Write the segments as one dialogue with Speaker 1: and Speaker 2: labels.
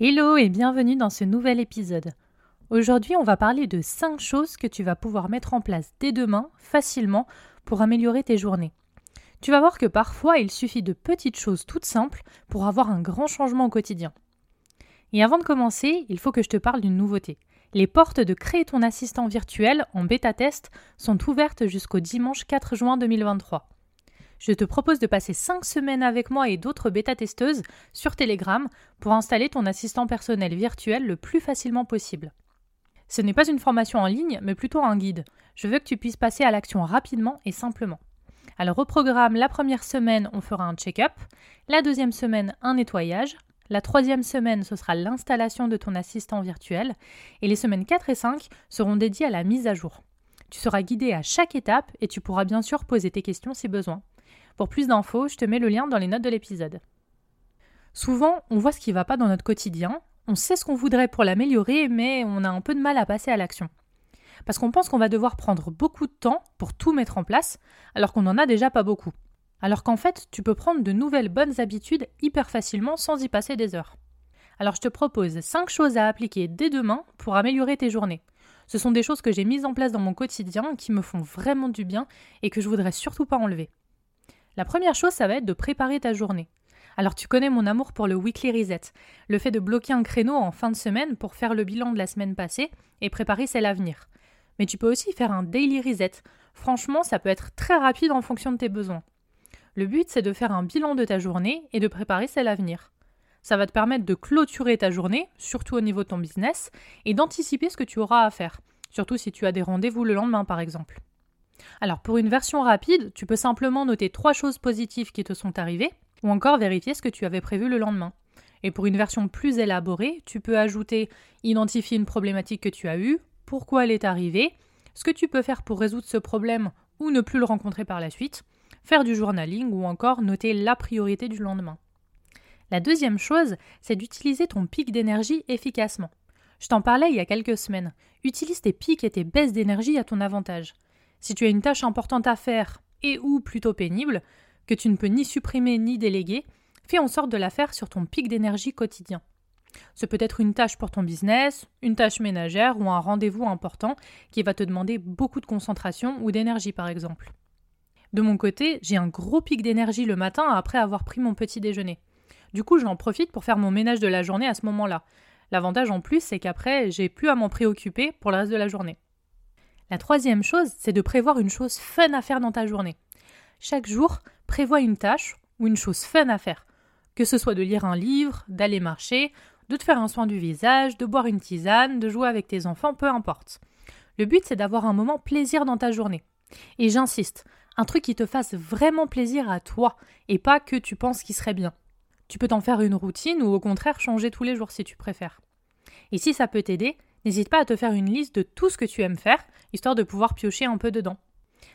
Speaker 1: Hello et bienvenue dans ce nouvel épisode. Aujourd'hui, on va parler de 5 choses que tu vas pouvoir mettre en place dès demain facilement pour améliorer tes journées. Tu vas voir que parfois il suffit de petites choses toutes simples pour avoir un grand changement au quotidien. Et avant de commencer, il faut que je te parle d'une nouveauté. Les portes de Créer ton assistant virtuel en bêta-test sont ouvertes jusqu'au dimanche 4 juin 2023. Je te propose de passer 5 semaines avec moi et d'autres bêta-testeuses sur Telegram pour installer ton assistant personnel virtuel le plus facilement possible. Ce n'est pas une formation en ligne, mais plutôt un guide. Je veux que tu puisses passer à l'action rapidement et simplement. Alors au programme, la première semaine, on fera un check-up, la deuxième semaine, un nettoyage, la troisième semaine, ce sera l'installation de ton assistant virtuel, et les semaines 4 et 5 seront dédiées à la mise à jour. Tu seras guidé à chaque étape et tu pourras bien sûr poser tes questions si besoin. Pour plus d'infos, je te mets le lien dans les notes de l'épisode. Souvent, on voit ce qui ne va pas dans notre quotidien, on sait ce qu'on voudrait pour l'améliorer, mais on a un peu de mal à passer à l'action. Parce qu'on pense qu'on va devoir prendre beaucoup de temps pour tout mettre en place, alors qu'on n'en a déjà pas beaucoup. Alors qu'en fait, tu peux prendre de nouvelles bonnes habitudes hyper facilement sans y passer des heures. Alors je te propose 5 choses à appliquer dès demain pour améliorer tes journées. Ce sont des choses que j'ai mises en place dans mon quotidien qui me font vraiment du bien et que je voudrais surtout pas enlever. La première chose, ça va être de préparer ta journée. Alors tu connais mon amour pour le weekly reset, le fait de bloquer un créneau en fin de semaine pour faire le bilan de la semaine passée et préparer celle à venir. Mais tu peux aussi faire un daily reset. Franchement, ça peut être très rapide en fonction de tes besoins. Le but, c'est de faire un bilan de ta journée et de préparer celle à venir. Ça va te permettre de clôturer ta journée, surtout au niveau de ton business, et d'anticiper ce que tu auras à faire, surtout si tu as des rendez-vous le lendemain par exemple. Alors pour une version rapide, tu peux simplement noter trois choses positives qui te sont arrivées, ou encore vérifier ce que tu avais prévu le lendemain. Et pour une version plus élaborée, tu peux ajouter identifier une problématique que tu as eue, pourquoi elle est arrivée, ce que tu peux faire pour résoudre ce problème ou ne plus le rencontrer par la suite, faire du journaling ou encore noter la priorité du lendemain. La deuxième chose, c'est d'utiliser ton pic d'énergie efficacement. Je t'en parlais il y a quelques semaines. Utilise tes pics et tes baisses d'énergie à ton avantage. Si tu as une tâche importante à faire et ou plutôt pénible, que tu ne peux ni supprimer ni déléguer, fais en sorte de la faire sur ton pic d'énergie quotidien. Ce peut être une tâche pour ton business, une tâche ménagère ou un rendez-vous important qui va te demander beaucoup de concentration ou d'énergie par exemple. De mon côté, j'ai un gros pic d'énergie le matin après avoir pris mon petit déjeuner. Du coup, j'en profite pour faire mon ménage de la journée à ce moment-là. L'avantage en plus, c'est qu'après, j'ai plus à m'en préoccuper pour le reste de la journée. La troisième chose, c'est de prévoir une chose fun à faire dans ta journée. Chaque jour, prévois une tâche ou une chose fun à faire. Que ce soit de lire un livre, d'aller marcher, de te faire un soin du visage, de boire une tisane, de jouer avec tes enfants, peu importe. Le but, c'est d'avoir un moment plaisir dans ta journée. Et j'insiste, un truc qui te fasse vraiment plaisir à toi et pas que tu penses qu'il serait bien. Tu peux t'en faire une routine ou au contraire changer tous les jours si tu préfères. Et si ça peut t'aider, n'hésite pas à te faire une liste de tout ce que tu aimes faire, histoire de pouvoir piocher un peu dedans.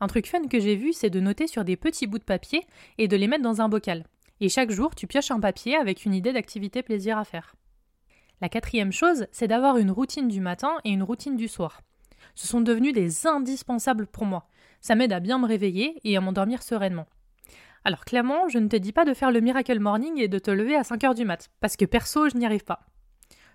Speaker 1: Un truc fun que j'ai vu, c'est de noter sur des petits bouts de papier et de les mettre dans un bocal. Et chaque jour, tu pioches un papier avec une idée d'activité plaisir à faire. La quatrième chose, c'est d'avoir une routine du matin et une routine du soir. Ce sont devenus des indispensables pour moi. Ça m'aide à bien me réveiller et à m'endormir sereinement. Alors clairement, je ne te dis pas de faire le miracle morning et de te lever à 5 heures du mat, parce que perso, je n'y arrive pas.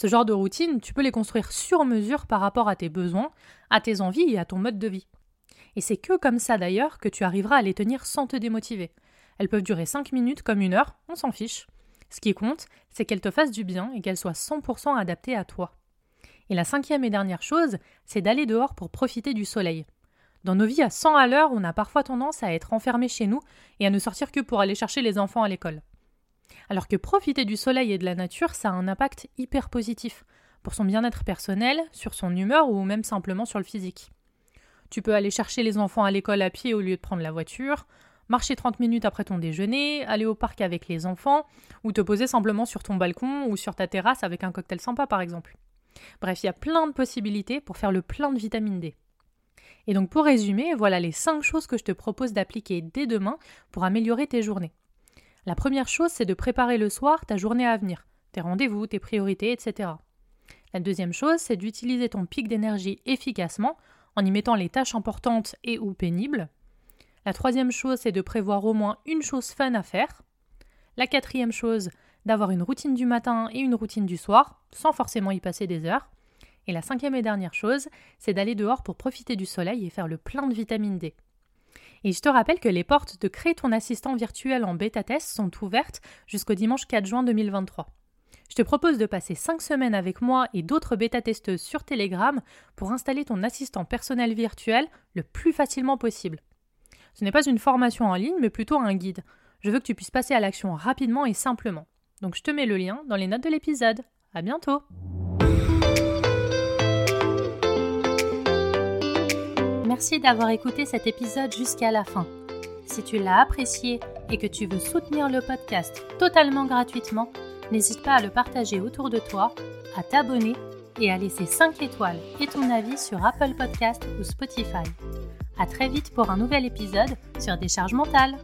Speaker 1: Ce genre de routine, tu peux les construire sur mesure par rapport à tes besoins, à tes envies et à ton mode de vie. Et c'est que comme ça d'ailleurs que tu arriveras à les tenir sans te démotiver. Elles peuvent durer 5 minutes comme une heure, on s'en fiche. Ce qui compte, c'est qu'elles te fassent du bien et qu'elles soient 100% adaptées à toi. Et la cinquième et dernière chose, c'est d'aller dehors pour profiter du soleil. Dans nos vies à 100 à l'heure, on a parfois tendance à être enfermés chez nous et à ne sortir que pour aller chercher les enfants à l'école. Alors que profiter du soleil et de la nature, ça a un impact hyper positif pour son bien-être personnel, sur son humeur ou même simplement sur le physique. Tu peux aller chercher les enfants à l'école à pied au lieu de prendre la voiture,
Speaker 2: marcher 30 minutes après ton déjeuner, aller au parc avec les enfants, ou te poser simplement sur ton balcon ou sur ta terrasse avec un cocktail sympa par exemple. Bref, il y a plein de possibilités pour faire le plein de vitamine D. Et donc pour résumer, voilà les 5 choses que je te propose d'appliquer dès demain pour améliorer tes journées. La première chose, c'est de préparer le soir ta journée à venir, tes rendez-vous, tes priorités, etc. La deuxième chose, c'est d'utiliser ton pic d'énergie efficacement en y mettant les tâches importantes et ou pénibles. La troisième chose, c'est de prévoir au moins une chose fun à faire. La quatrième chose, d'avoir une routine du matin et une routine du soir, sans forcément y passer des heures. Et la cinquième et dernière chose, c'est d'aller dehors pour profiter du soleil et faire le plein de vitamine D. Et je te rappelle que les portes de Créer ton assistant virtuel en bêta test sont ouvertes jusqu'au dimanche 4 juin 2023. Je te propose de passer 5 semaines avec moi et d'autres bêta-testeuses sur Telegram pour installer ton assistant personnel virtuel le plus facilement possible. Ce n'est pas une formation en ligne, mais plutôt un guide. Je veux que tu puisses passer à l'action rapidement et simplement. Donc je te mets le lien dans les notes de l'épisode. À bientôt!
Speaker 1: Merci d'avoir écouté cet épisode jusqu'à la fin. Si tu l'as apprécié et que tu veux soutenir le podcast totalement gratuitement, n'hésite pas à le partager autour de toi, à t'abonner et à laisser 5 étoiles et ton avis sur Apple Podcast ou Spotify. À très vite pour un nouvel épisode sur Décharge mentale.